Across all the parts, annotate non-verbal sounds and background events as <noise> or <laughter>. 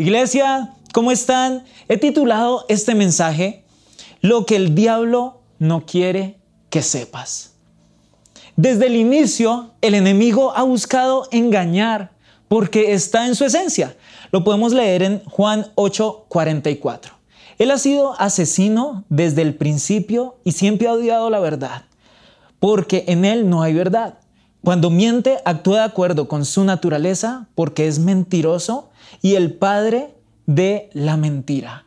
Iglesia, ¿cómo están? He titulado este mensaje Lo que el diablo no quiere que sepas. Desde el inicio, el enemigo ha buscado engañar porque está en su esencia. Lo podemos leer en Juan 8:44. Él ha sido asesino desde el principio y siempre ha odiado la verdad, porque en él no hay verdad. Cuando miente, actúa de acuerdo con su naturaleza porque es mentiroso y el padre de la mentira.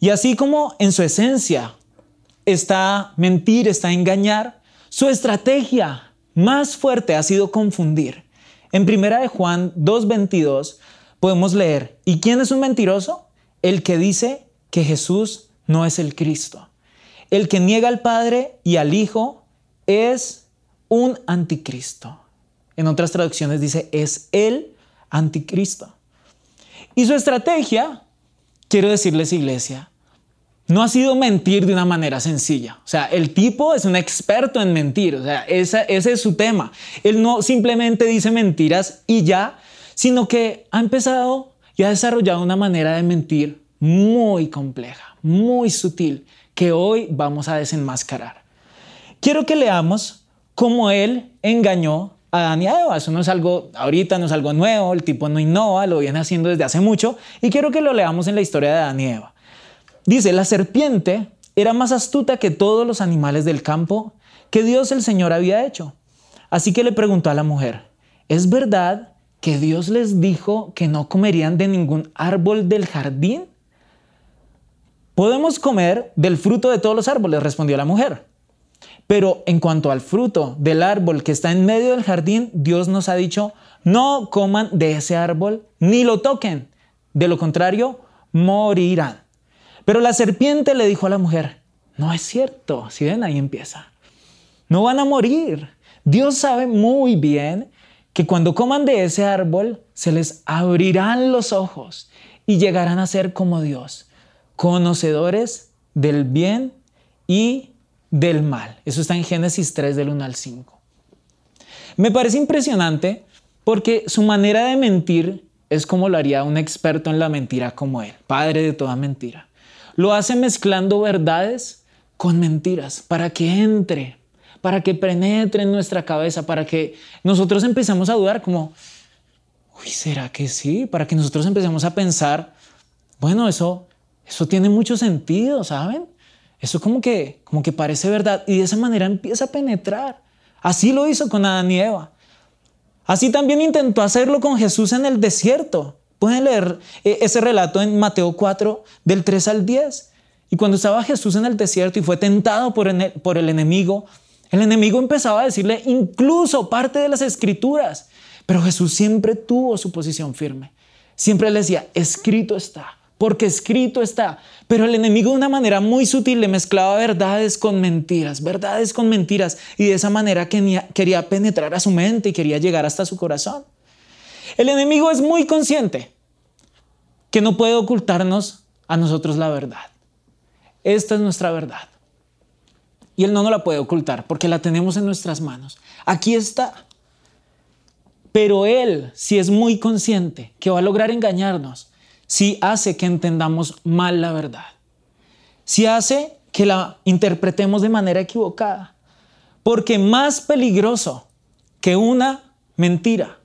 Y así como en su esencia está mentir, está engañar, su estrategia más fuerte ha sido confundir. En primera de Juan 2:22 podemos leer, ¿y quién es un mentiroso? El que dice que Jesús no es el Cristo. El que niega al Padre y al Hijo es un anticristo. En otras traducciones dice, es el anticristo. Y su estrategia, quiero decirles iglesia, no ha sido mentir de una manera sencilla. O sea, el tipo es un experto en mentir. O sea, ese es su tema. Él no simplemente dice mentiras y ya, sino que ha empezado y ha desarrollado una manera de mentir muy compleja, muy sutil, que hoy vamos a desenmascarar. Quiero que leamos cómo él engañó a Adán y a Eva. Eso no es algo, ahorita no es algo nuevo, el tipo no innova, lo viene haciendo desde hace mucho, y quiero que lo leamos en la historia de Adán y Eva. Dice, la serpiente era más astuta que todos los animales del campo que Dios el Señor había hecho. Así que le preguntó a la mujer, ¿es verdad que Dios les dijo que no comerían de ningún árbol del jardín? Podemos comer del fruto de todos los árboles, respondió la mujer. Pero en cuanto al fruto del árbol que está en medio del jardín, Dios nos ha dicho, no coman de ese árbol ni lo toquen. De lo contrario, morirán. Pero la serpiente le dijo a la mujer, no es cierto, si ven ahí empieza, no van a morir. Dios sabe muy bien que cuando coman de ese árbol se les abrirán los ojos y llegarán a ser como Dios conocedores del bien y del mal. Eso está en Génesis 3 del 1 al 5. Me parece impresionante porque su manera de mentir es como lo haría un experto en la mentira como él, padre de toda mentira. Lo hace mezclando verdades con mentiras para que entre, para que penetre en nuestra cabeza, para que nosotros empecemos a dudar como, uy, ¿será que sí? Para que nosotros empecemos a pensar, bueno, eso eso tiene mucho sentido, ¿saben? Eso como que, como que parece verdad y de esa manera empieza a penetrar. Así lo hizo con Adán y Eva. Así también intentó hacerlo con Jesús en el desierto. Pueden leer eh, ese relato en Mateo 4 del 3 al 10. Y cuando estaba Jesús en el desierto y fue tentado por por el enemigo, el enemigo empezaba a decirle incluso parte de las escrituras. Pero Jesús siempre tuvo su posición firme. Siempre le decía, escrito está porque escrito está. Pero el enemigo de una manera muy sutil le mezclaba verdades con mentiras, verdades con mentiras, y de esa manera quería penetrar a su mente y quería llegar hasta su corazón. El enemigo es muy consciente que no puede ocultarnos a nosotros la verdad. Esta es nuestra verdad. Y Él no nos la puede ocultar porque la tenemos en nuestras manos. Aquí está. Pero Él, si es muy consciente que va a lograr engañarnos, si hace que entendamos mal la verdad, si hace que la interpretemos de manera equivocada, porque más peligroso que una mentira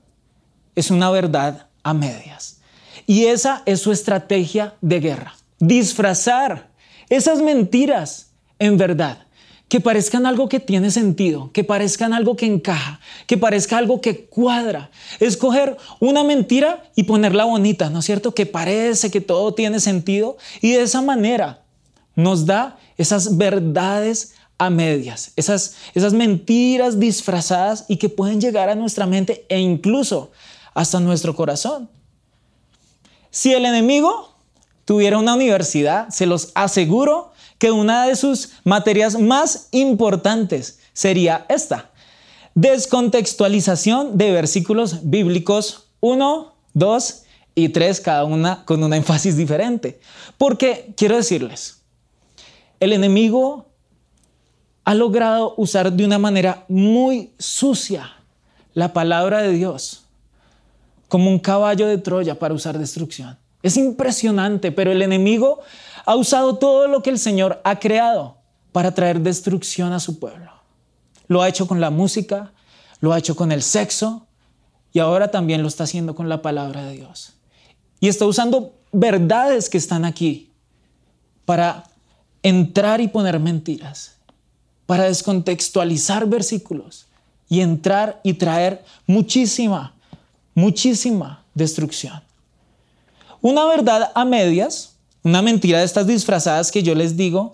es una verdad a medias. Y esa es su estrategia de guerra, disfrazar esas mentiras en verdad que parezcan algo que tiene sentido, que parezcan algo que encaja, que parezca algo que cuadra. Escoger una mentira y ponerla bonita, ¿no es cierto? Que parece que todo tiene sentido y de esa manera nos da esas verdades a medias, esas, esas mentiras disfrazadas y que pueden llegar a nuestra mente e incluso hasta nuestro corazón. Si el enemigo tuviera una universidad, se los aseguro que una de sus materias más importantes sería esta, descontextualización de versículos bíblicos 1, 2 y 3, cada una con una énfasis diferente. Porque quiero decirles, el enemigo ha logrado usar de una manera muy sucia la palabra de Dios como un caballo de Troya para usar destrucción. Es impresionante, pero el enemigo ha usado todo lo que el Señor ha creado para traer destrucción a su pueblo. Lo ha hecho con la música, lo ha hecho con el sexo y ahora también lo está haciendo con la palabra de Dios. Y está usando verdades que están aquí para entrar y poner mentiras, para descontextualizar versículos y entrar y traer muchísima, muchísima destrucción. Una verdad a medias, una mentira de estas disfrazadas que yo les digo,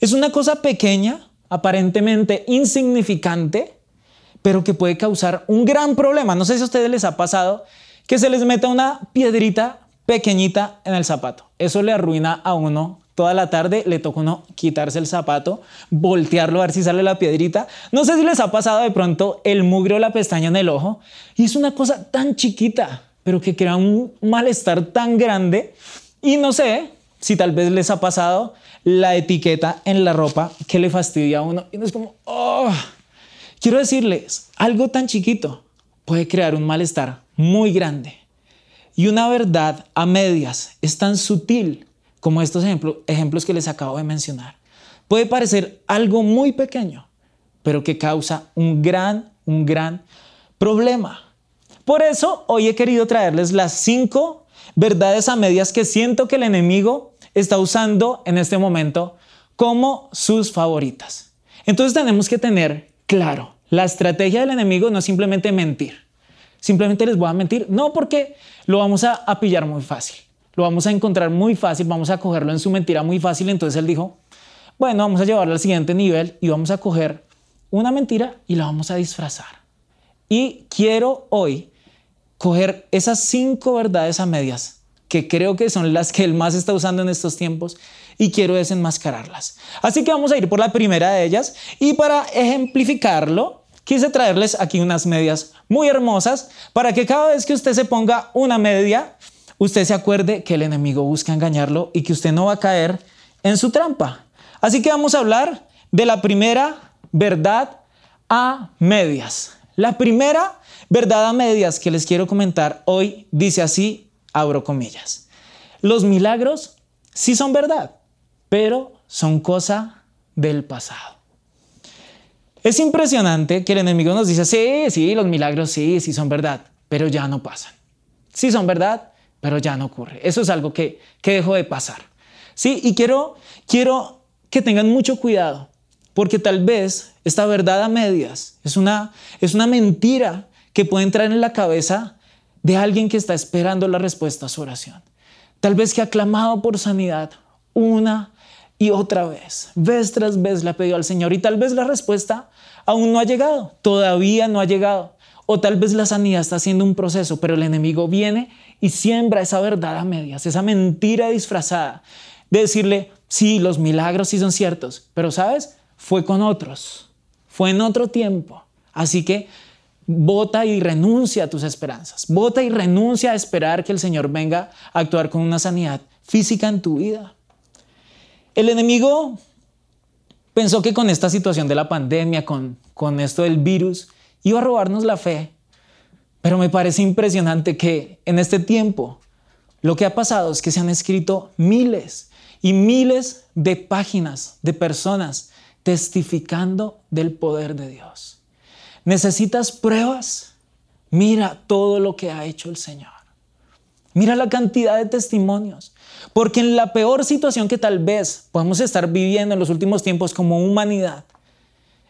es una cosa pequeña, aparentemente insignificante, pero que puede causar un gran problema. No sé si a ustedes les ha pasado que se les meta una piedrita pequeñita en el zapato. Eso le arruina a uno toda la tarde, le toca uno quitarse el zapato, voltearlo a ver si sale la piedrita. No sé si les ha pasado de pronto el mugre o la pestaña en el ojo. Y es una cosa tan chiquita, pero que crea un malestar tan grande. Y no sé si tal vez les ha pasado la etiqueta en la ropa que le fastidia a uno. Y es como, oh, quiero decirles, algo tan chiquito puede crear un malestar muy grande. Y una verdad a medias es tan sutil como estos ejemplos que les acabo de mencionar. Puede parecer algo muy pequeño, pero que causa un gran, un gran problema. Por eso hoy he querido traerles las cinco verdades a medias que siento que el enemigo está usando en este momento como sus favoritas. Entonces tenemos que tener claro, la estrategia del enemigo no es simplemente mentir. Simplemente les voy a mentir. No porque lo vamos a, a pillar muy fácil. Lo vamos a encontrar muy fácil, vamos a cogerlo en su mentira muy fácil. Entonces él dijo, bueno, vamos a llevarlo al siguiente nivel y vamos a coger una mentira y la vamos a disfrazar. Y quiero hoy coger esas cinco verdades a medias que creo que son las que él más está usando en estos tiempos y quiero desenmascararlas. Así que vamos a ir por la primera de ellas y para ejemplificarlo quise traerles aquí unas medias muy hermosas para que cada vez que usted se ponga una media, usted se acuerde que el enemigo busca engañarlo y que usted no va a caer en su trampa. Así que vamos a hablar de la primera verdad a medias. La primera verdad a medias que les quiero comentar hoy dice así, abro comillas. Los milagros sí son verdad, pero son cosa del pasado. Es impresionante que el enemigo nos dice, sí, sí, los milagros sí, sí son verdad, pero ya no pasan. Sí son verdad, pero ya no ocurre. Eso es algo que, que dejó de pasar. Sí, y quiero, quiero que tengan mucho cuidado, porque tal vez esta verdad a medias es una, es una mentira que puede entrar en la cabeza de alguien que está esperando la respuesta a su oración. Tal vez que ha clamado por sanidad una y otra vez, vez tras vez le ha pedido al Señor y tal vez la respuesta aún no ha llegado, todavía no ha llegado. O tal vez la sanidad está haciendo un proceso, pero el enemigo viene y siembra esa verdad a medias, esa mentira disfrazada de decirle, sí, los milagros sí son ciertos, pero sabes, fue con otros, fue en otro tiempo. Así que vota y renuncia a tus esperanzas, vota y renuncia a esperar que el Señor venga a actuar con una sanidad física en tu vida. El enemigo pensó que con esta situación de la pandemia, con, con esto del virus, iba a robarnos la fe. Pero me parece impresionante que en este tiempo lo que ha pasado es que se han escrito miles y miles de páginas de personas testificando del poder de Dios. ¿Necesitas pruebas? Mira todo lo que ha hecho el Señor. Mira la cantidad de testimonios. Porque en la peor situación que tal vez podemos estar viviendo en los últimos tiempos como humanidad,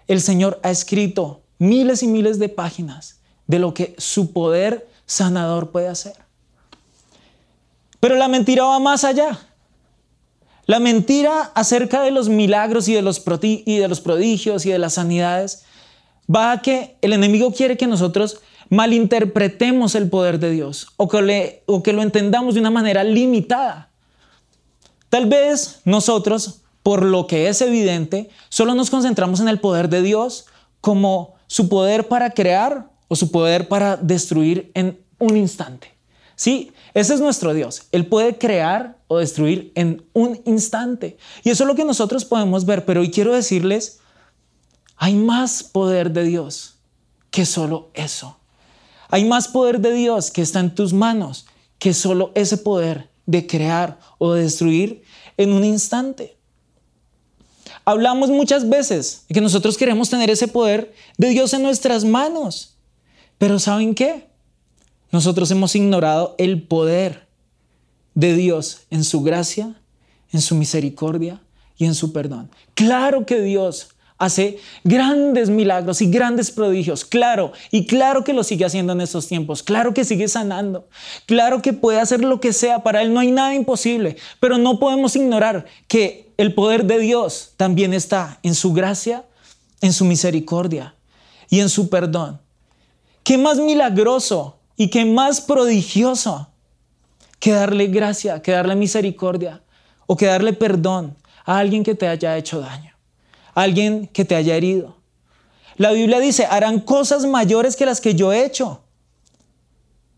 el Señor ha escrito miles y miles de páginas de lo que su poder sanador puede hacer. Pero la mentira va más allá. La mentira acerca de los milagros y de los, prodigios y de las sanidades va a que el enemigo quiere que nosotros malinterpretemos el poder de Dios o que, que lo entendamos de una manera limitada. Tal vez nosotros, por lo que es evidente, solo nos concentramos en el poder de Dios como su poder para crear o su poder para destruir en un instante. Sí, ese es nuestro Dios. Él puede crear o destruir en un instante. Y eso es lo que nosotros podemos ver. Pero hoy quiero decirles, hay más poder de Dios que solo eso. Hay más poder de Dios que está en tus manos que solo ese poder de crear o de destruir en un instante. Hablamos muchas veces de que nosotros queremos tener ese poder de Dios en nuestras manos, pero ¿saben qué? Nosotros hemos ignorado el poder de Dios en su gracia, en su misericordia y en su perdón. Claro que Dios hace grandes milagros y grandes prodigios, claro, y claro que lo sigue haciendo en estos tiempos, claro que sigue sanando, claro que puede hacer lo que sea, para Él no hay nada imposible, pero no podemos ignorar que el poder de Dios también está en su gracia, en su misericordia y en su perdón. ¿Qué más milagroso y qué más prodigioso que darle gracia, que darle misericordia o que darle perdón a alguien que te haya hecho daño? Alguien que te haya herido. La Biblia dice, harán cosas mayores que las que yo he hecho.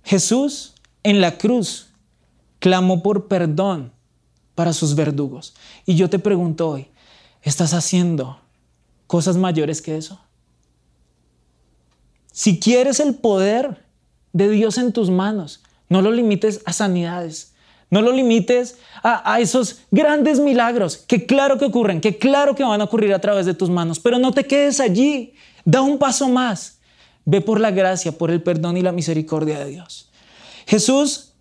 Jesús en la cruz clamó por perdón para sus verdugos. Y yo te pregunto hoy, ¿estás haciendo cosas mayores que eso? Si quieres el poder de Dios en tus manos, no lo limites a sanidades, no lo limites a, esos grandes milagros que claro que ocurren, que claro que van a ocurrir a través de tus manos, pero no te quedes allí. Da un paso más. Ve por la gracia, por el perdón y la misericordia de Dios. Jesús,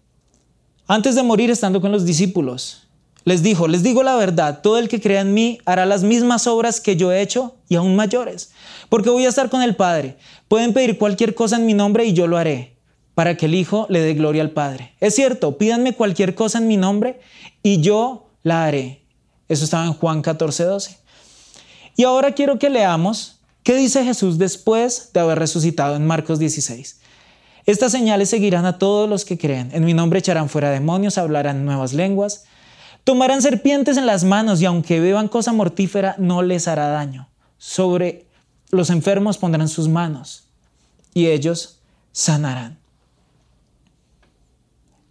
antes de morir estando con los discípulos, les dijo, les digo la verdad, todo el que crea en mí hará las mismas obras que yo he hecho y aún mayores, porque voy a estar con el Padre. Pueden pedir cualquier cosa en mi nombre y yo lo haré para que el Hijo le dé gloria al Padre. Es cierto, pídanme cualquier cosa en mi nombre y yo la haré. Eso estaba en Juan 14, 12. Y ahora quiero que leamos qué dice Jesús después de haber resucitado en Marcos 16. Estas señales seguirán a todos los que creen. En mi nombre echarán fuera demonios, hablarán nuevas lenguas, tomarán serpientes en las manos y aunque beban cosa mortífera no les hará daño. Sobre los enfermos pondrán sus manos y ellos sanarán.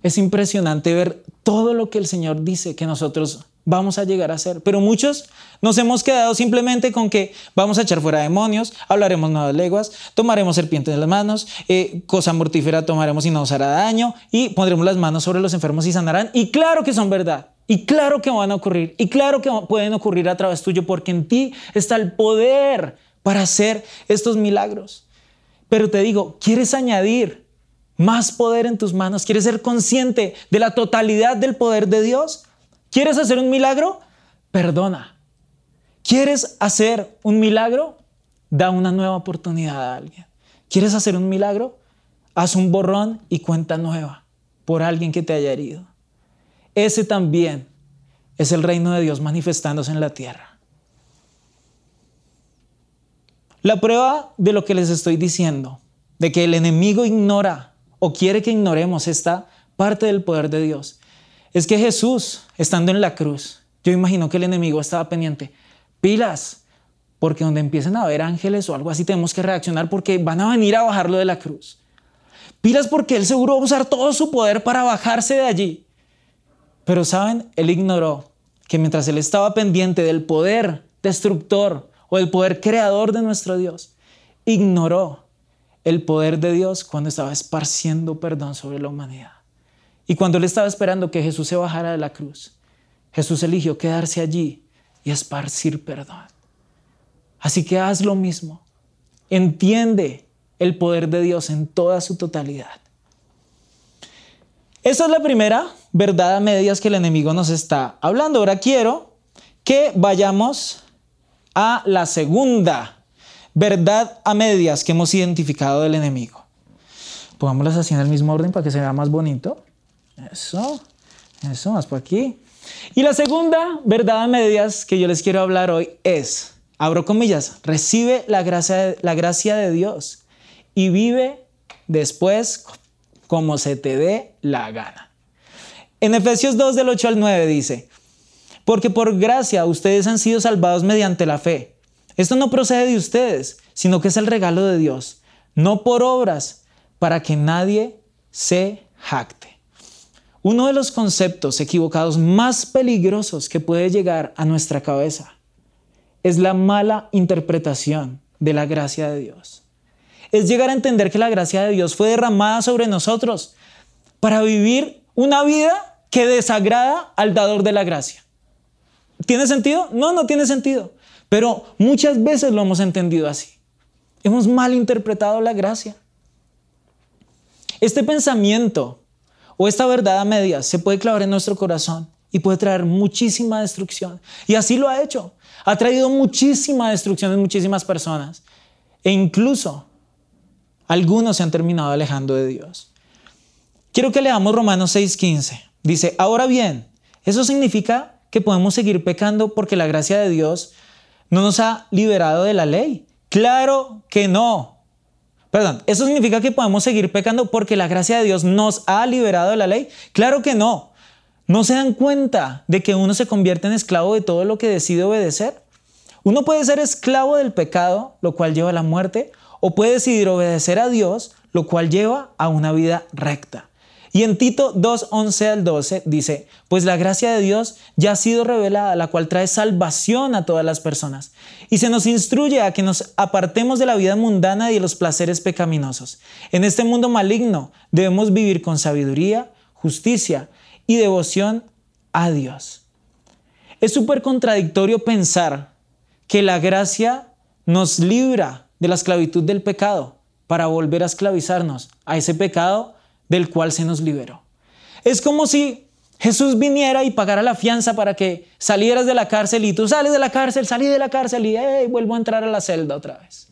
Es impresionante ver todo lo que el Señor dice que nosotros vamos a llegar a hacer. Pero muchos nos hemos quedado simplemente con que vamos a echar fuera demonios, hablaremos nuevas lenguas, tomaremos serpientes en las manos, eh, cosa mortífera tomaremos y no nos hará daño, y pondremos las manos sobre los enfermos y sanarán. Y claro que son verdad. Y claro que van a ocurrir. Y claro que pueden ocurrir a través tuyo, porque en ti está el poder para hacer estos milagros. Pero te digo, ¿quieres añadir más poder en tus manos? ¿Quieres ser consciente de la totalidad del poder de Dios? ¿Quieres hacer un milagro? Perdona. ¿Quieres hacer un milagro? Da una nueva oportunidad a alguien. ¿Quieres hacer un milagro? Haz un borrón y cuenta nueva por alguien que te haya herido. Ese también es el reino de Dios manifestándose en la tierra. La prueba de lo que les estoy diciendo, de que el enemigo ignora o quiere que ignoremos esta parte del poder de Dios, es que Jesús, estando en la cruz, yo imagino que el enemigo estaba pendiente, pilas, porque donde empiecen a haber ángeles o algo así tenemos que reaccionar porque van a venir a bajarlo de la cruz. Pilas porque él seguro va usar todo su poder para bajarse de allí. Pero saben, él ignoró que mientras él estaba pendiente del poder destructor o del poder creador de nuestro Dios, ignoró el poder de Dios cuando estaba esparciendo perdón sobre la humanidad. Y cuando él estaba esperando que Jesús se bajara de la cruz, Jesús eligió quedarse allí y esparcir perdón. Así que haz lo mismo. Entiende el poder de Dios en toda su totalidad. Esta es la primera verdad a medias que el enemigo nos está hablando. Ahora quiero que vayamos a la segunda verdad a medias que hemos identificado del enemigo. Pongámoslas así en el mismo orden para que se vea más bonito. Eso, eso, más por aquí. Y la segunda verdad a medias que yo les quiero hablar hoy es, abro comillas, recibe la gracia, la gracia de Dios y vive después como se te dé la gana. En Efesios 2 del 8 al 9 dice, porque por gracia ustedes han sido salvados mediante la fe. Esto no procede de ustedes, sino que es el regalo de Dios, no por obras, para que nadie se jacte. Uno de los conceptos equivocados más peligrosos que puede llegar a nuestra cabeza es la mala interpretación de la gracia de Dios. Es llegar a entender que la gracia de Dios fue derramada sobre nosotros para vivir una vida que desagrada al dador de la gracia. ¿Tiene sentido? No, no tiene sentido. Pero muchas veces lo hemos entendido así. Hemos malinterpretado la gracia. Este pensamiento o esta verdad a medias se puede clavar en nuestro corazón y puede traer muchísima destrucción. Y así lo ha hecho. Ha traído muchísima destrucción en muchísimas personas. E incluso algunos se han terminado alejando de Dios. Quiero que leamos Romanos 6:15. Dice, ahora bien, eso significa que podemos seguir pecando porque la gracia de Dios no nos ha liberado de la ley. Claro que no. Perdón, ¿eso significa que podemos seguir pecando porque la gracia de Dios nos ha liberado de la ley? Claro que no. ¿No se dan cuenta de que uno se convierte en esclavo de todo lo que decide obedecer? Uno puede ser esclavo del pecado, lo cual lleva a la muerte, o puede decidir obedecer a Dios, lo cual lleva a una vida recta. Y en Tito 2, 11 al 12 dice, pues la gracia de Dios ya ha sido revelada, la cual trae salvación a todas las personas. Y se nos instruye a que nos apartemos de la vida mundana y de los placeres pecaminosos. En este mundo maligno debemos vivir con sabiduría, justicia y devoción a Dios. Es súper contradictorio pensar que la gracia nos libra de la esclavitud del pecado para volver a esclavizarnos a ese pecado del cual se nos liberó. Es como si Jesús viniera y pagara la fianza para que salieras de la cárcel y tú sales de la cárcel, salí de la cárcel y vuelvo a entrar a la celda otra vez.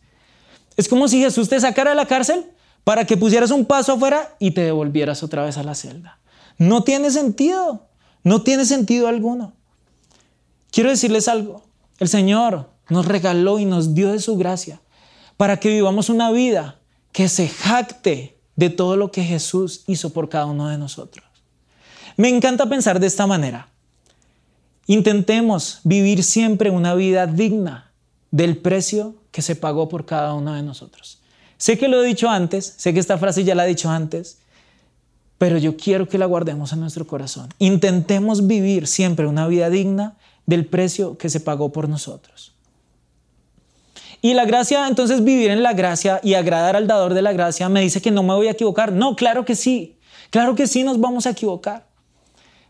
Es como si Jesús te sacara de la cárcel para que pusieras un paso afuera y te devolvieras otra vez a la celda. No tiene sentido, no tiene sentido alguno. Quiero decirles algo, el Señor nos regaló y nos dio de su gracia para que vivamos una vida que se jacte de todo lo que Jesús hizo por cada uno de nosotros. Me encanta pensar de esta manera. Intentemos vivir siempre una vida digna del precio que se pagó por cada uno de nosotros. Sé que lo he dicho antes, sé que esta frase ya la he dicho antes, pero yo quiero que la guardemos en nuestro corazón. Intentemos vivir siempre una vida digna del precio que se pagó por nosotros. Y la gracia, entonces vivir en la gracia y agradar al dador de la gracia me dice que no me voy a equivocar. No, claro que sí. Claro que sí nos vamos a equivocar.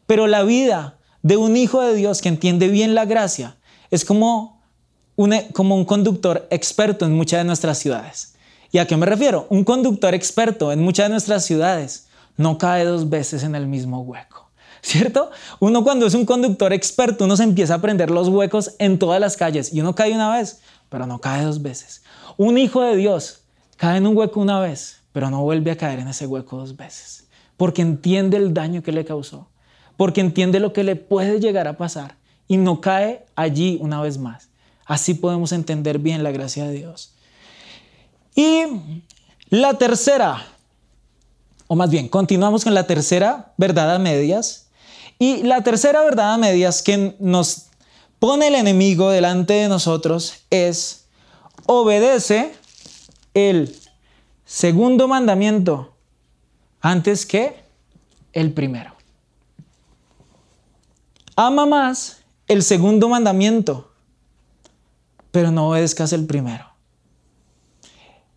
Pero la vida de un hijo de Dios que entiende bien la gracia es como un, como un conductor experto en muchas de nuestras ciudades. ¿Y a qué me refiero? Un conductor experto en muchas de nuestras ciudades no cae dos veces en el mismo hueco. ¿Cierto? Uno cuando es un conductor experto, uno se empieza a aprender los huecos en todas las calles y uno cae una vez, pero no cae dos veces. Un hijo de Dios cae en un hueco una vez, pero no vuelve a caer en ese hueco dos veces, porque entiende el daño que le causó, porque entiende lo que le puede llegar a pasar y no cae allí una vez más. Así podemos entender bien la gracia de Dios. Y la tercera, o más bien, continuamos con la tercera verdad a medias. Y la tercera verdad a medias que nos pone el enemigo delante de nosotros es obedece el segundo mandamiento antes que el primero. Ama más el segundo mandamiento, pero no obedezcas el primero.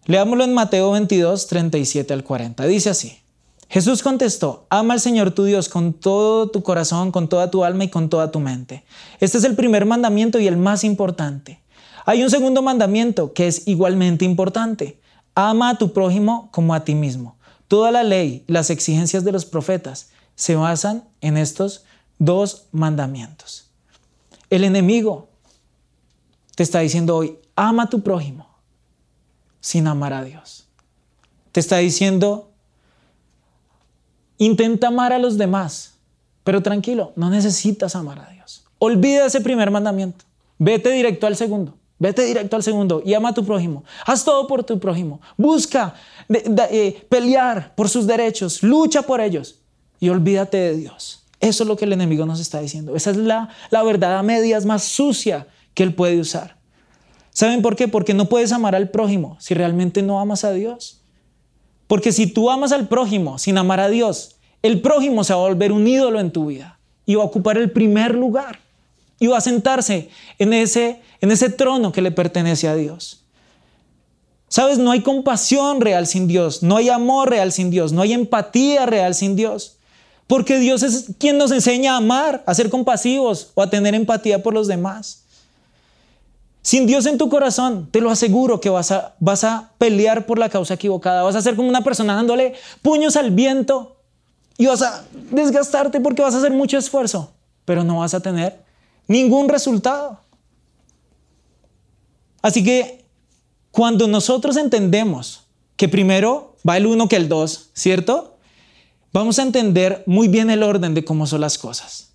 Leámoslo en Mateo 22, 37 al 40. Dice así. Jesús contestó, ama al Señor tu Dios con todo tu corazón, con toda tu alma y con toda tu mente. Este es el primer mandamiento y el más importante. Hay un segundo mandamiento que es igualmente importante. Ama a tu prójimo como a ti mismo. Toda la ley las exigencias de los profetas se basan en estos dos mandamientos. El enemigo te está diciendo hoy, ama a tu prójimo sin amar a Dios. Te está diciendo, Intenta amar a los demás, pero tranquilo, no necesitas amar a Dios. Olvida ese primer mandamiento. Vete directo al segundo. Vete directo al segundo y ama a tu prójimo. Haz todo por tu prójimo. Busca eh, pelear por sus derechos. Lucha por ellos. Y olvídate de Dios. Eso es lo que el enemigo nos está diciendo. Esa es la, la verdad a medias más sucia que él puede usar. ¿Saben por qué? Porque no puedes amar al prójimo si realmente no amas a Dios. Porque si tú amas al prójimo sin amar a Dios, el prójimo se va a volver un ídolo en tu vida y va a ocupar el primer lugar y va a sentarse en ese, en ese trono que le pertenece a Dios. Sabes, no hay compasión real sin Dios, no hay amor real sin Dios, no hay empatía real sin Dios. Porque Dios es quien nos enseña a amar, a ser compasivos o a tener empatía por los demás. Sin Dios en tu corazón, te lo aseguro que vas a, vas a pelear por la causa equivocada. Vas a ser como una persona dándole puños al viento y vas a desgastarte porque vas a hacer mucho esfuerzo, pero no vas a tener ningún resultado. Así que cuando nosotros entendemos que primero va el uno que el dos, ¿cierto? Vamos a entender muy bien el orden de cómo son las cosas.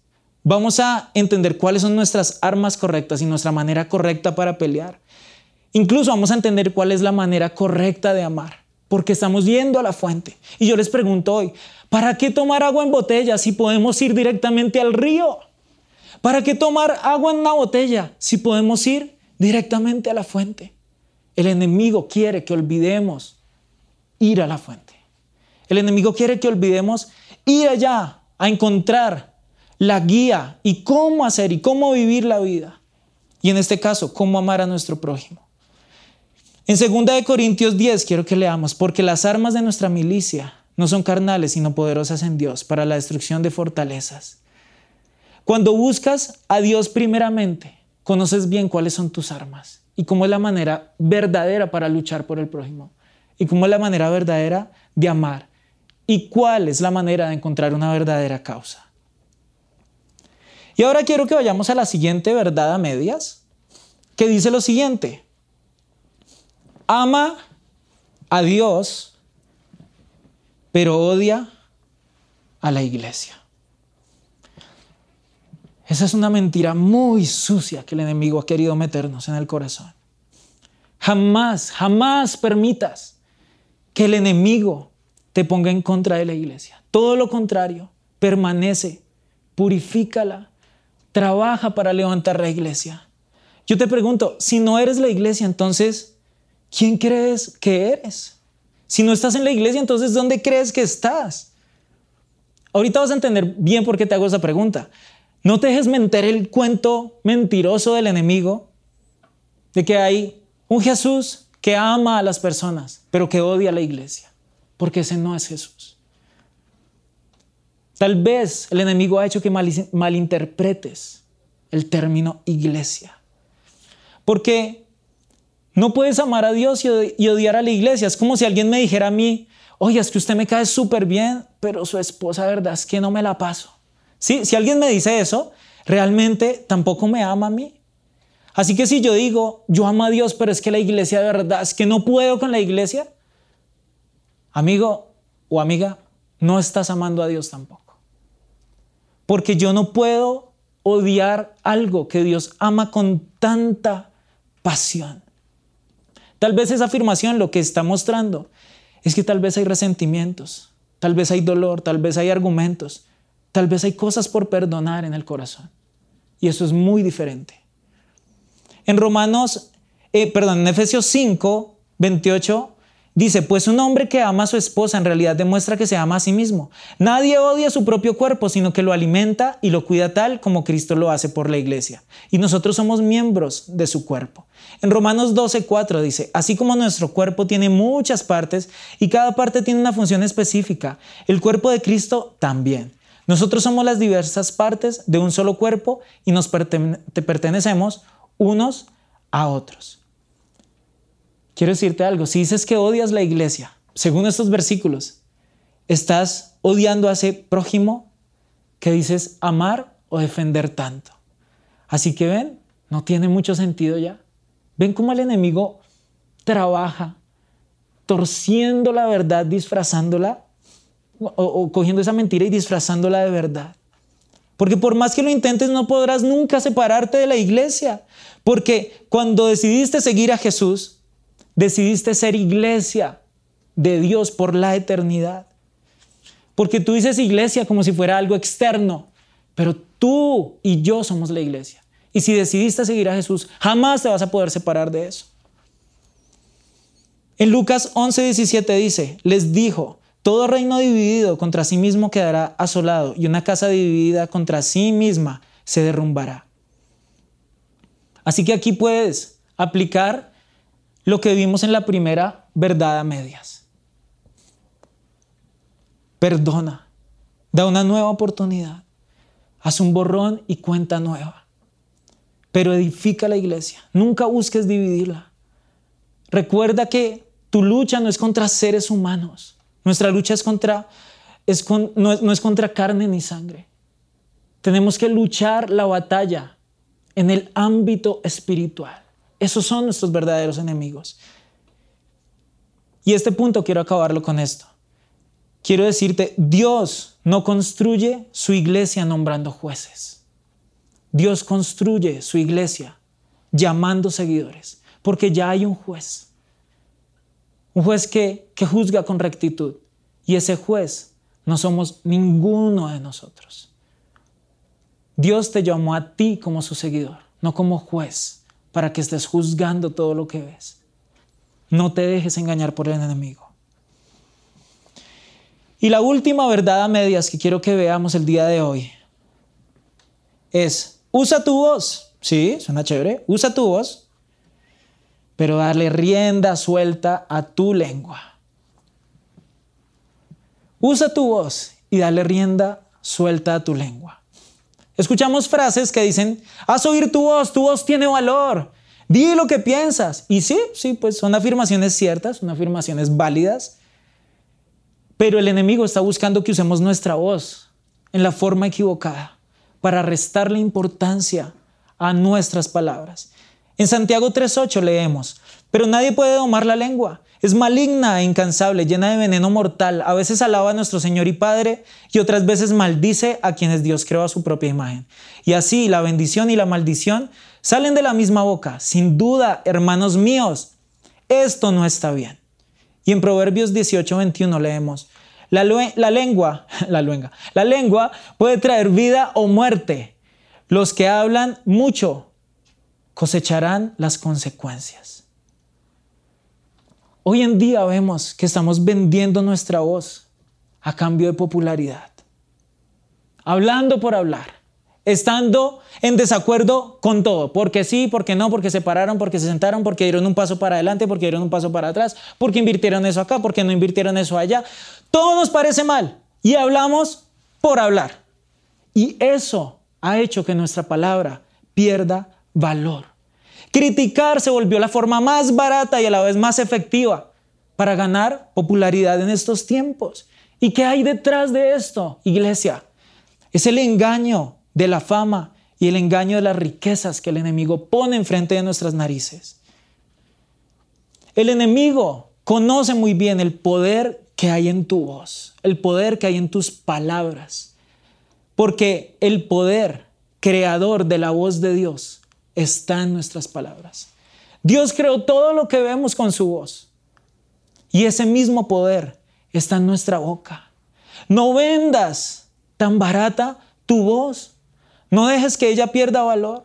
Vamos a entender cuáles son nuestras armas correctas y nuestra manera correcta para pelear. Incluso vamos a entender cuál es la manera correcta de amar, porque estamos yendo a la fuente. Y yo les pregunto hoy, ¿para qué tomar agua en botella si podemos ir directamente al río? ¿Para qué tomar agua en una botella si podemos ir directamente a la fuente? El enemigo quiere que olvidemos ir a la fuente. El enemigo quiere que olvidemos ir allá a encontrar la guía y cómo hacer y cómo vivir la vida. Y en este caso, cómo amar a nuestro prójimo. En 2 Corintios 10 quiero que leamos, porque las armas de nuestra milicia no son carnales, sino poderosas en Dios para la destrucción de fortalezas. Cuando buscas a Dios primeramente, conoces bien cuáles son tus armas y cómo es la manera verdadera para luchar por el prójimo y cómo es la manera verdadera de amar y cuál es la manera de encontrar una verdadera causa. Y ahora quiero que vayamos a la siguiente verdad a medias, que dice lo siguiente. Ama a Dios, pero odia a la iglesia. Esa es una mentira muy sucia que el enemigo ha querido meternos en el corazón. Jamás, jamás permitas que el enemigo te ponga en contra de la iglesia. Todo lo contrario, permanece, purifícala, trabaja para levantar la iglesia. Yo te pregunto, si no eres la iglesia, entonces, ¿quién crees que eres? Si no estás en la iglesia, entonces, ¿dónde crees que estás? Ahorita vas a entender bien por qué te hago esa pregunta. No te dejes mentir el cuento mentiroso del enemigo de que hay un Jesús que ama a las personas, pero que odia a la iglesia, porque ese no es Jesús. Tal vez el enemigo ha hecho que malinterpretes el término iglesia, porque no puedes amar a Dios y odiar a la iglesia. Es como si alguien me dijera a mí, oye, es que usted me cae súper bien, pero su esposa, verdad, es que no me la paso. Si alguien me dice eso, realmente tampoco me ama a mí. Así que si yo digo, yo amo a Dios, pero es que la iglesia de verdad, es que no puedo con la iglesia, amigo o amiga, no estás amando a Dios tampoco. Porque yo no puedo odiar algo que Dios ama con tanta pasión. Tal vez esa afirmación lo que está mostrando es que tal vez hay resentimientos, tal vez hay dolor, tal vez hay argumentos, Tal vez hay cosas por perdonar en el corazón. Y eso es muy diferente. En Romanos, eh, perdón, en Efesios 5, 28, dice, pues un hombre que ama a su esposa en realidad demuestra que se ama a sí mismo. Nadie odia su propio cuerpo, sino que lo alimenta y lo cuida tal como Cristo lo hace por la iglesia. Y nosotros somos miembros de su cuerpo. En Romanos 12, 4 dice, así como nuestro cuerpo tiene muchas partes y cada parte tiene una función específica, el cuerpo de Cristo también. Nosotros somos las diversas partes de un solo cuerpo y nos pertenecemos unos a otros. Quiero decirte algo, si dices que odias la iglesia, según estos versículos, estás odiando a ese prójimo que dices amar o defender tanto. Así que ven, no tiene mucho sentido ya. Ven cómo el enemigo trabaja torciendo la verdad, disfrazándola o, cogiendo esa mentira y disfrazándola de verdad. Porque por más que lo intentes, no podrás nunca separarte de la iglesia. Porque cuando decidiste seguir a Jesús, decidiste ser iglesia de Dios por la eternidad. Porque tú dices iglesia como si fuera algo externo, pero tú y yo somos la iglesia. Y si decidiste seguir a Jesús, jamás te vas a poder separar de eso. En Lucas 11, 17 dice, les dijo, todo reino dividido contra sí mismo quedará asolado y una casa dividida contra sí misma se derrumbará. Así que aquí puedes aplicar lo que vimos en la primera verdad a medias. Perdona, da una nueva oportunidad, haz un borrón y cuenta nueva, pero edifica la iglesia, nunca busques dividirla. Recuerda que tu lucha no es contra seres humanos, nuestra lucha es contra, no es contra carne ni sangre. Tenemos que luchar la batalla en el ámbito espiritual. Esos son nuestros verdaderos enemigos. Y este punto quiero acabarlo con esto. Quiero decirte, Dios no construye su iglesia nombrando jueces. Dios construye su iglesia llamando seguidores, porque ya hay un juez. Un juez que, que juzga con rectitud. Y ese juez no somos ninguno de nosotros. Dios te llamó a ti como su seguidor, no como juez, para que estés juzgando todo lo que ves. No te dejes engañar por el enemigo. Y la última verdad a medias que quiero que veamos el día de hoy es, usa tu voz. Sí, suena chévere. Usa tu voz, pero darle rienda suelta a tu lengua. Usa tu voz y dale rienda suelta a tu lengua. Escuchamos frases que dicen, haz oír tu voz, tu voz tiene valor, di lo que piensas. Y sí, sí, pues son afirmaciones ciertas, son afirmaciones válidas, pero el enemigo está buscando que usemos nuestra voz en la forma equivocada para restarle importancia a nuestras palabras. En Santiago 3.8 leemos, pero nadie puede domar la lengua es maligna e incansable, llena de veneno mortal. A veces alaba a nuestro Señor y Padre y otras veces maldice a quienes Dios creó a su propia imagen. Y así la bendición y la maldición salen de la misma boca. Sin duda, hermanos míos, esto no está bien. Y en Proverbios 18, 21 leemos, la, la lengua, <laughs> la, luenga, la lengua puede traer vida o muerte. Los que hablan mucho cosecharán las consecuencias. Hoy en día vemos que estamos vendiendo nuestra voz a cambio de popularidad. Hablando por hablar, estando en desacuerdo con todo, porque sí, porque no, porque se pararon, porque se sentaron, porque dieron un paso para adelante, porque dieron un paso para atrás, porque invirtieron eso acá, porque no invirtieron eso allá. Todo nos parece mal y hablamos por hablar. Y eso ha hecho que nuestra palabra pierda valor. Criticar se volvió la forma más barata y a la vez más efectiva para ganar popularidad en estos tiempos. ¿Y qué hay detrás de esto, iglesia? Es el engaño de la fama y el engaño de las riquezas que el enemigo pone enfrente de nuestras narices. El enemigo conoce muy bien el poder que hay en tu voz, el poder que hay en tus palabras, porque el poder creador de la voz de Dios está en nuestras palabras. Dios creó todo lo que vemos con su voz. Y ese mismo poder está en nuestra boca. No vendas tan barata tu voz. No dejes que ella pierda valor.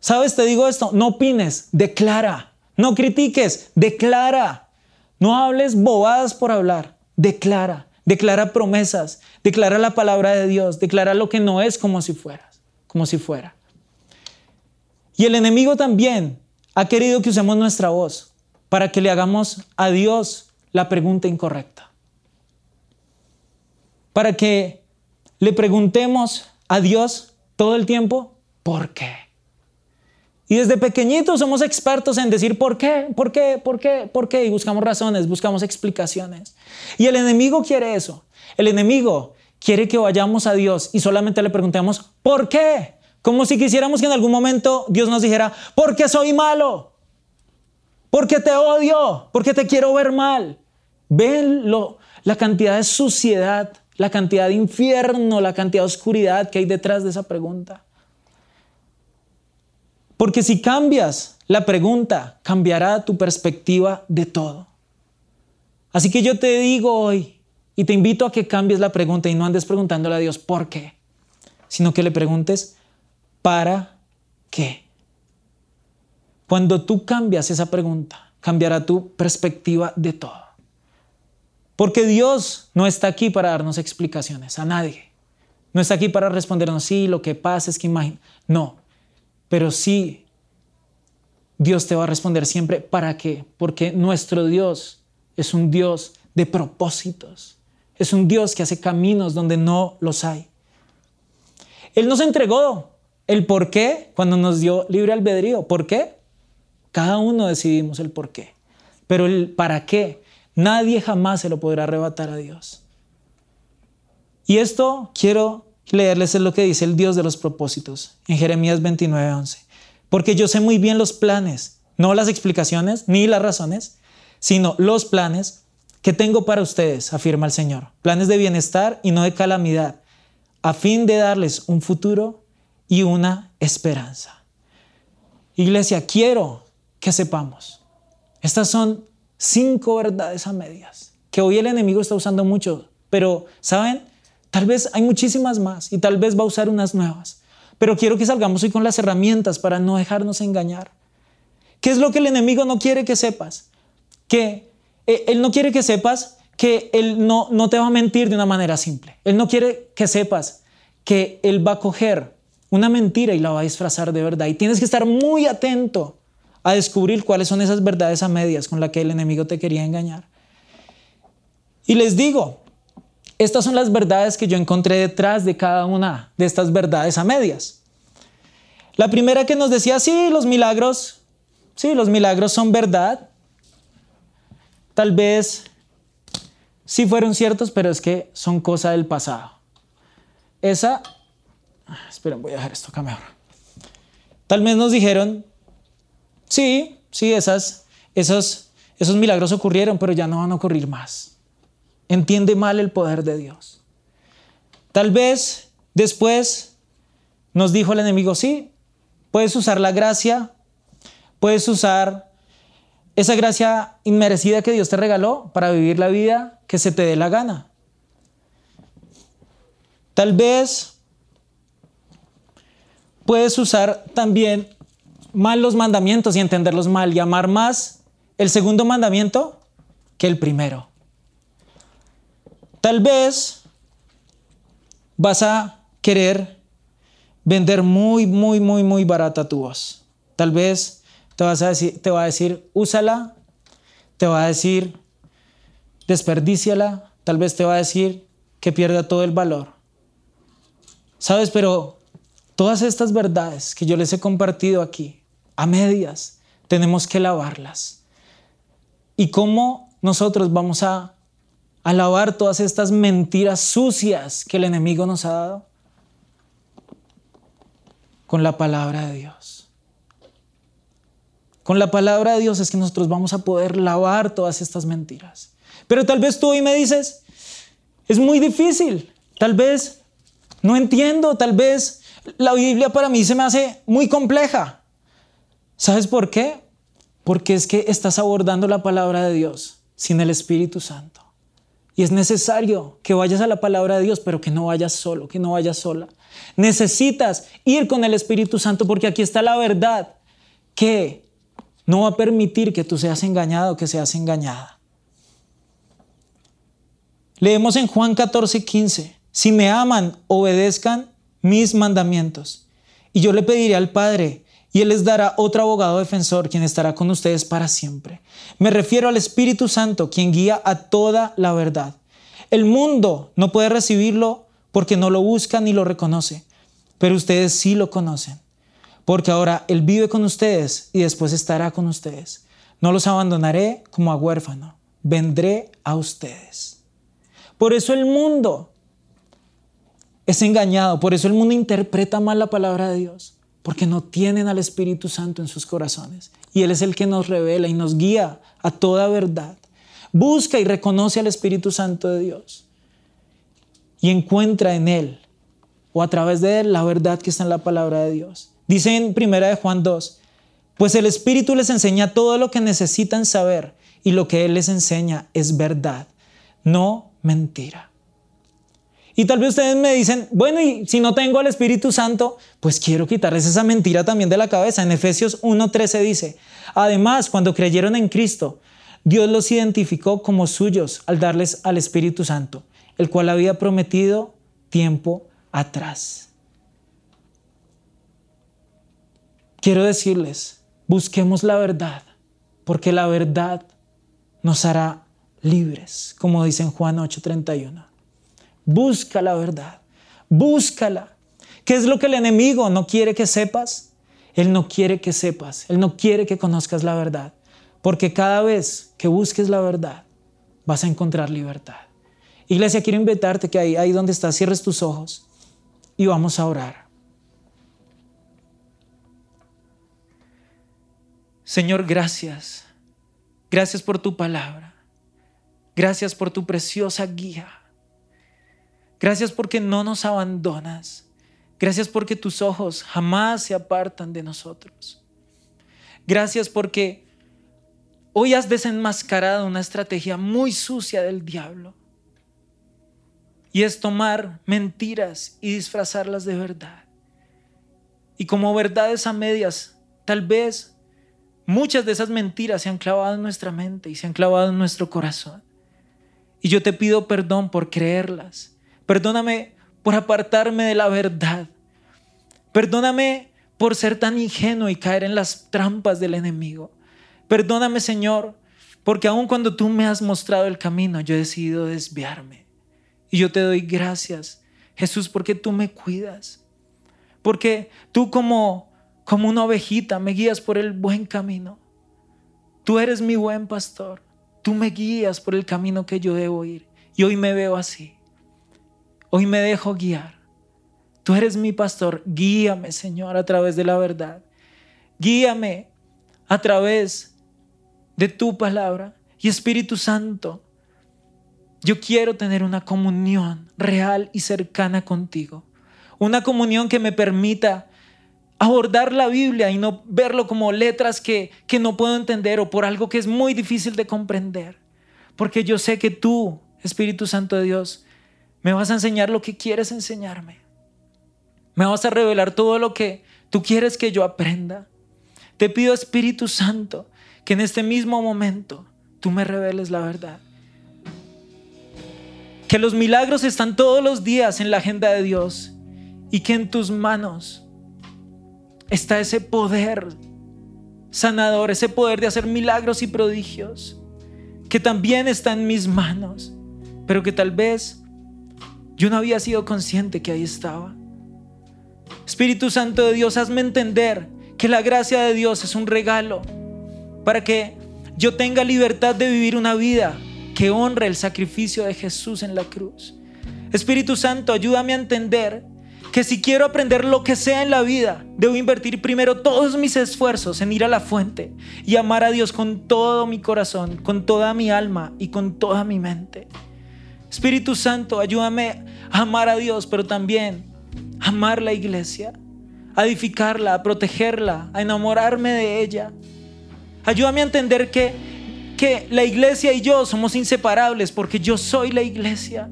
¿Sabes? Te digo esto, no opines, declara. No critiques, declara. No hables bobadas por hablar, declara. Declara promesas, declara la palabra de Dios, declara lo que no es como si fueras, como si fuera. Y el enemigo también ha querido que usemos nuestra voz para que le hagamos a Dios la pregunta incorrecta. Para que le preguntemos a Dios todo el tiempo, ¿por qué? Y desde pequeñitos somos expertos en decir por qué, por qué, por qué, por qué. Y buscamos razones, buscamos explicaciones. Y el enemigo quiere eso. El enemigo quiere que vayamos a Dios y solamente le preguntemos, ¿por qué? Como si quisiéramos que en algún momento Dios nos dijera, porque soy malo, porque te odio, porque te quiero ver mal. Ven lo, la cantidad de suciedad, la cantidad de infierno, la cantidad de oscuridad que hay detrás de esa pregunta. Porque si cambias la pregunta, cambiará tu perspectiva de todo. Así que yo te digo hoy y te invito a que cambies la pregunta y no andes preguntándole a Dios por qué, sino que le preguntes, ¿Para qué? Cuando tú cambias esa pregunta, cambiará tu perspectiva de todo. Porque Dios no está aquí para darnos explicaciones a nadie. No está aquí para respondernos, sí, lo que pasa es que imagina. No, pero sí Dios te va a responder siempre, ¿para qué? Porque nuestro Dios es un Dios de propósitos. Es un Dios que hace caminos donde no los hay. Él nos entregó el por qué cuando nos dio libre albedrío. ¿Por qué? Cada uno decidimos el por qué. Pero el para qué, nadie jamás se lo podrá arrebatar a Dios. Y esto quiero leerles lo que dice el Dios de los propósitos en Jeremías 29:11. Porque yo sé muy bien los planes, no las explicaciones ni las razones, sino los planes que tengo para ustedes, afirma el Señor. Planes de bienestar y no de calamidad, a fin de darles un futuro y una esperanza. Iglesia, quiero que sepamos. Estas son cinco verdades a medias que hoy el enemigo está usando mucho, pero ¿saben? Tal vez hay muchísimas más y tal vez va a usar unas nuevas. Pero quiero que salgamos hoy con las herramientas para no dejarnos engañar. ¿Qué es lo que el enemigo no quiere que sepas? Que eh, él no quiere que sepas que él no, no te va a mentir de una manera simple. Él no quiere que sepas que él va a coger una mentira y la va a disfrazar de verdad. Y tienes que estar muy atento a descubrir cuáles son esas verdades a medias con las que el enemigo te quería engañar. Y les digo, estas son las verdades que yo encontré detrás de cada una de estas verdades a medias. La primera que nos decía, sí, los milagros, sí, los milagros son verdad. Tal vez sí fueron ciertos, pero es que son cosa del pasado. Esa, esperen, voy a dejar esto acá. Tal vez nos dijeron, sí, sí, esas, esos, esos milagros ocurrieron, pero ya no van a ocurrir más entiende mal el poder de Dios. Tal vez después nos dijo el enemigo, sí, puedes usar la gracia, puedes usar esa gracia inmerecida que Dios te regaló para vivir la vida que se te dé la gana. Tal vez puedes usar también mal los mandamientos y entenderlos mal y amar más el segundo mandamiento que el primero. Tal vez vas a querer vender muy, muy, muy, muy barata tu voz. Tal vez te, vas a decir, te va a decir, úsala. Te va a decir, desperdíciala. Tal vez te va a decir que pierda todo el valor. ¿Sabes? Pero todas estas verdades que yo les he compartido aquí, a medias, tenemos que lavarlas. ¿Y cómo nosotros vamos a alabar todas estas mentiras sucias que el enemigo nos ha dado? Con la palabra de Dios. Con la palabra de Dios es que nosotros vamos a poder lavar todas estas mentiras. Pero tal vez tú hoy me dices, es muy difícil, tal vez no entiendo, tal vez la Biblia para mí se me hace muy compleja. ¿Sabes por qué? Porque es que estás abordando la palabra de Dios sin el Espíritu Santo. Y es necesario que vayas a la palabra de Dios, pero que no vayas solo, que no vayas sola. Necesitas ir con el Espíritu Santo porque aquí está la verdad que no va a permitir que tú seas engañado, que seas engañada. Leemos en Juan 14, 15, si me aman, obedezcan mis mandamientos. Y yo le pediré al Padre y Él les dará otro abogado defensor quien estará con ustedes para siempre. Me refiero al Espíritu Santo, quien guía a toda la verdad. El mundo no puede recibirlo porque no lo busca ni lo reconoce, pero ustedes sí lo conocen, porque ahora Él vive con ustedes y después estará con ustedes. No los abandonaré como a huérfano, vendré a ustedes. Por eso el mundo es engañado, por eso el mundo interpreta mal la palabra de Dios porque no tienen al Espíritu Santo en sus corazones. Y Él es el que nos revela y nos guía a toda verdad. Busca y reconoce al Espíritu Santo de Dios y encuentra en Él o a través de Él la verdad que está en la palabra de Dios. Dice en 1 de Juan 2, pues el Espíritu les enseña todo lo que necesitan saber y lo que Él les enseña es verdad, no mentira. Y tal vez ustedes me dicen, bueno, y si no tengo al Espíritu Santo, pues quiero quitarles esa mentira también de la cabeza. En Efesios 1.13 dice, además, cuando creyeron en Cristo, Dios los identificó como suyos al darles al Espíritu Santo, el cual había prometido tiempo atrás. Quiero decirles busquemos la verdad, porque la verdad nos hará libres, como dice en Juan 8:31. Busca la verdad, búscala. ¿Qué es lo que el enemigo no quiere que sepas? Él no quiere que sepas, él no quiere que conozcas la verdad, porque cada vez que busques la verdad, vas a encontrar libertad. Iglesia, quiero invitarte que ahí, ahí donde estás, cierres tus ojos y vamos a orar. Señor, gracias. Gracias por tu palabra. Gracias por tu preciosa guía. Gracias porque no nos abandonas. Gracias porque tus ojos jamás se apartan de nosotros. Gracias porque hoy has desenmascarado una estrategia muy sucia del diablo. Y es tomar mentiras y disfrazarlas de verdad. Y como verdades a medias, tal vez muchas de esas mentiras se han clavado en nuestra mente y se han clavado en nuestro corazón. Y yo te pido perdón por creerlas. Perdóname por apartarme de la verdad. Perdóname por ser tan ingenuo y caer en las trampas del enemigo. Perdóname, Señor, porque aun cuando tú me has mostrado el camino, yo he decidido desviarme. Y yo te doy gracias, Jesús, porque tú me cuidas. Porque tú como, como una ovejita me guías por el buen camino. Tú eres mi buen pastor. Tú me guías por el camino que yo debo ir. Y hoy me veo así. Hoy me dejo guiar. Tú eres mi pastor. Guíame, Señor, a través de la verdad. Guíame a través de tu palabra. Y Espíritu Santo, yo quiero tener una comunión real y cercana contigo. Una comunión que me permita abordar la Biblia y no verlo como letras que, que no puedo entender o por algo que es muy difícil de comprender. Porque yo sé que tú, Espíritu Santo de Dios, me vas a enseñar lo que quieres enseñarme. Me vas a revelar todo lo que tú quieres que yo aprenda. Te pido, Espíritu Santo, que en este mismo momento tú me reveles la verdad. Que los milagros están todos los días en la agenda de Dios y que en tus manos está ese poder sanador, ese poder de hacer milagros y prodigios, que también está en mis manos, pero que tal vez yo no había sido consciente que ahí estaba. Espíritu Santo de Dios, hazme entender que la gracia de Dios es un regalo para que yo tenga libertad de vivir una vida que honre el sacrificio de Jesús en la cruz. Espíritu Santo, ayúdame a entender que si quiero aprender lo que sea en la vida, debo invertir primero todos mis esfuerzos en ir a la fuente y amar a Dios con todo mi corazón, con toda mi alma y con toda mi mente. Espíritu Santo, ayúdame a amar a Dios, pero también a amar la iglesia, a edificarla, a protegerla, a enamorarme de ella. Ayúdame a entender que, que la iglesia y yo somos inseparables porque yo soy la iglesia.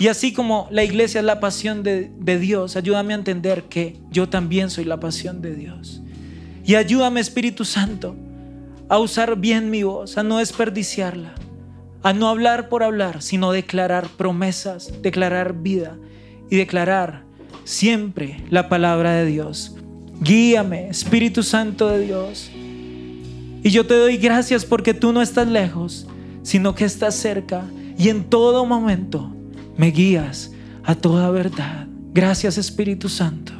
Y así como la iglesia es la pasión de, Dios, ayúdame a entender que yo también soy la pasión de Dios. Y ayúdame, Espíritu Santo, a usar bien mi voz, a no desperdiciarla, a no hablar por hablar, sino declarar promesas, declarar vida y declarar siempre la palabra de Dios. Guíame, Espíritu Santo de Dios. Y yo te doy gracias porque tú no estás lejos, sino que estás cerca y en todo momento me guías a toda verdad. Gracias Espíritu Santo.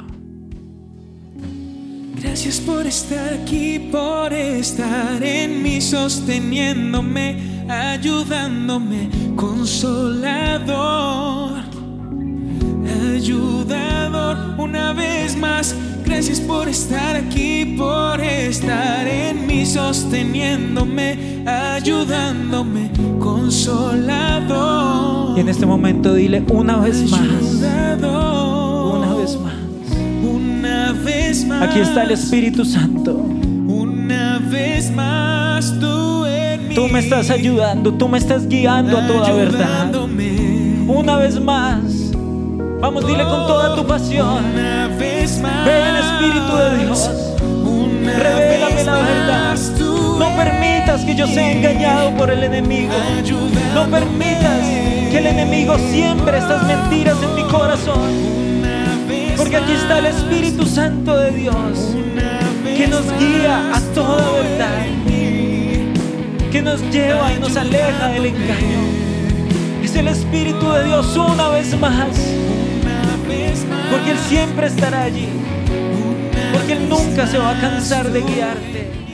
Gracias por estar aquí, por estar en mí, sosteniéndome, ayudándome, consolador, ayudador, una vez más. Gracias por estar aquí, por estar en mí, sosteniéndome, ayudándome, consolador. Y en este momento dile una vez más. Una vez más. Una vez más. Aquí está el Espíritu Santo. Una vez más tú. Tú me estás ayudando, tú me estás guiando a toda verdad. Una vez más. Vamos, dile con toda tu pasión. Ven Espíritu de Dios. Revélame la verdad. No permitas que yo sea engañado por el enemigo. No permitas que el enemigo siembre estas mentiras en mi corazón. Porque aquí está el Espíritu Santo de Dios. Que nos guía a toda verdad, que nos lleva y nos aleja del engaño. Es el Espíritu de Dios una vez más, porque Él siempre estará allí, porque Él nunca se va a cansar de guiarte.